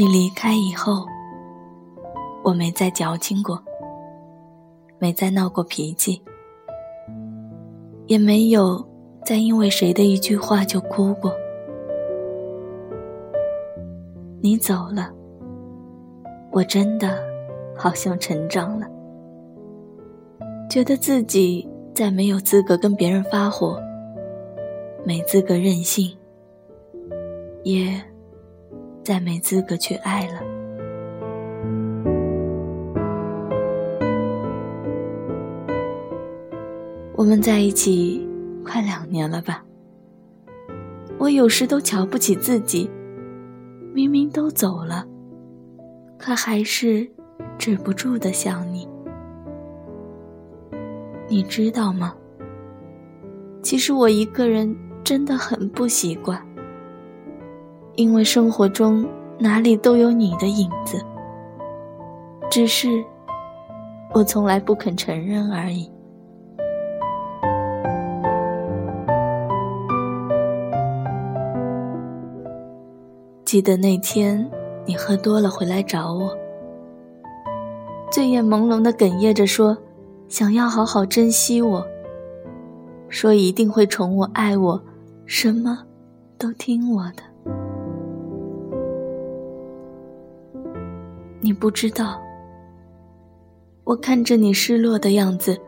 你离开以后，我没再矫情过，没再闹过脾气，也没有再因为谁的一句话就哭过。你走了，我真的好像成长了，觉得自己再没有资格跟别人发火，没资格任性，也。再没资格去爱了。我们在一起快两年了吧？我有时都瞧不起自己，明明都走了，可还是止不住的想你。你知道吗？其实我一个人真的很不习惯。因为生活中哪里都有你的影子，只是我从来不肯承认而已。记得那天你喝多了回来找我，醉眼朦胧的哽咽着说，想要好好珍惜我，说一定会宠我爱我，什么都听我的。你不知道，我看着你失落的样子，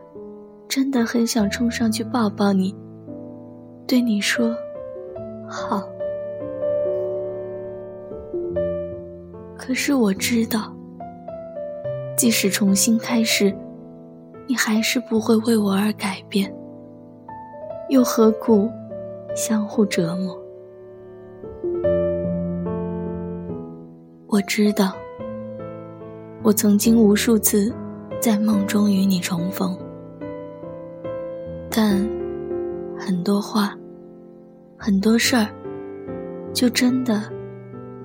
真的很想冲上去抱抱你，对你说好。可是我知道，即使重新开始，你还是不会为我而改变，又何苦相互折磨？我知道。我曾经无数次在梦中与你重逢，但很多话、很多事儿，就真的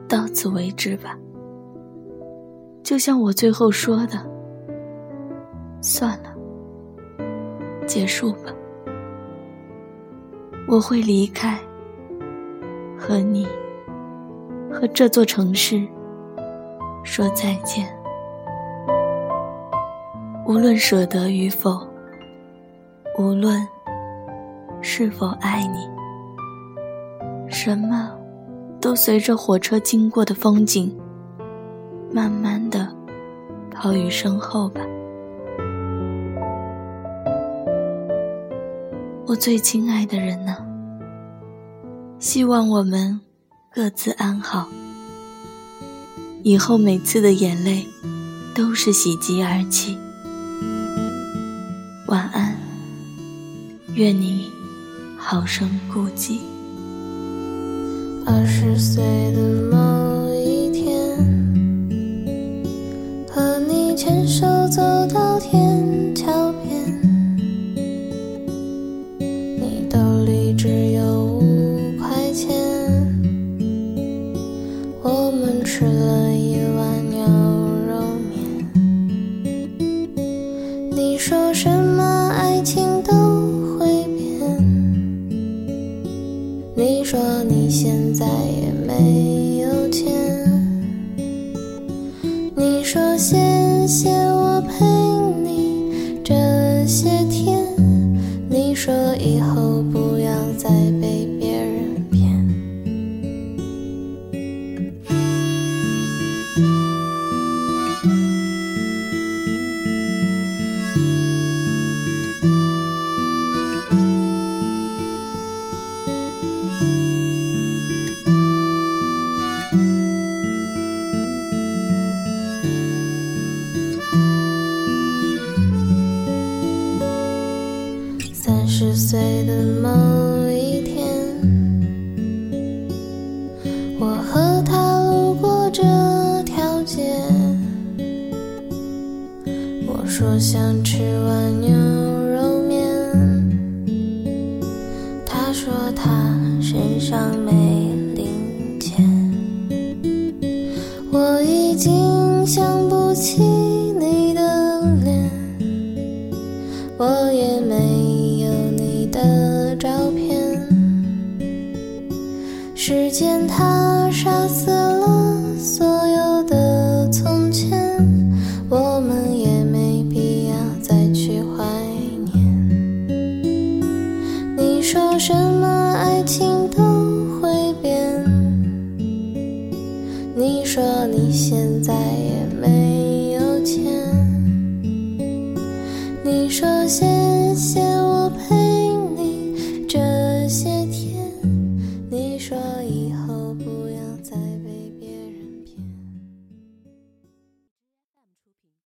到此为止吧。就像我最后说的，算了，结束吧。我会离开，和你，和这座城市说再见。无论舍得与否，无论是否爱你，什么都随着火车经过的风景，慢慢的抛于身后吧。我最亲爱的人呢？希望我们各自安好。以后每次的眼泪，都是喜极而泣。晚安，愿你好生孤寂。二十岁的梦说你现在也没有钱。你说谢谢我陪你这些天。你说以后岁的某一天，我和他路过这条街。我说想吃碗牛肉面，他说他身上没零钱。我已经想不起你的脸，我也没。的照片，时间它杀死了。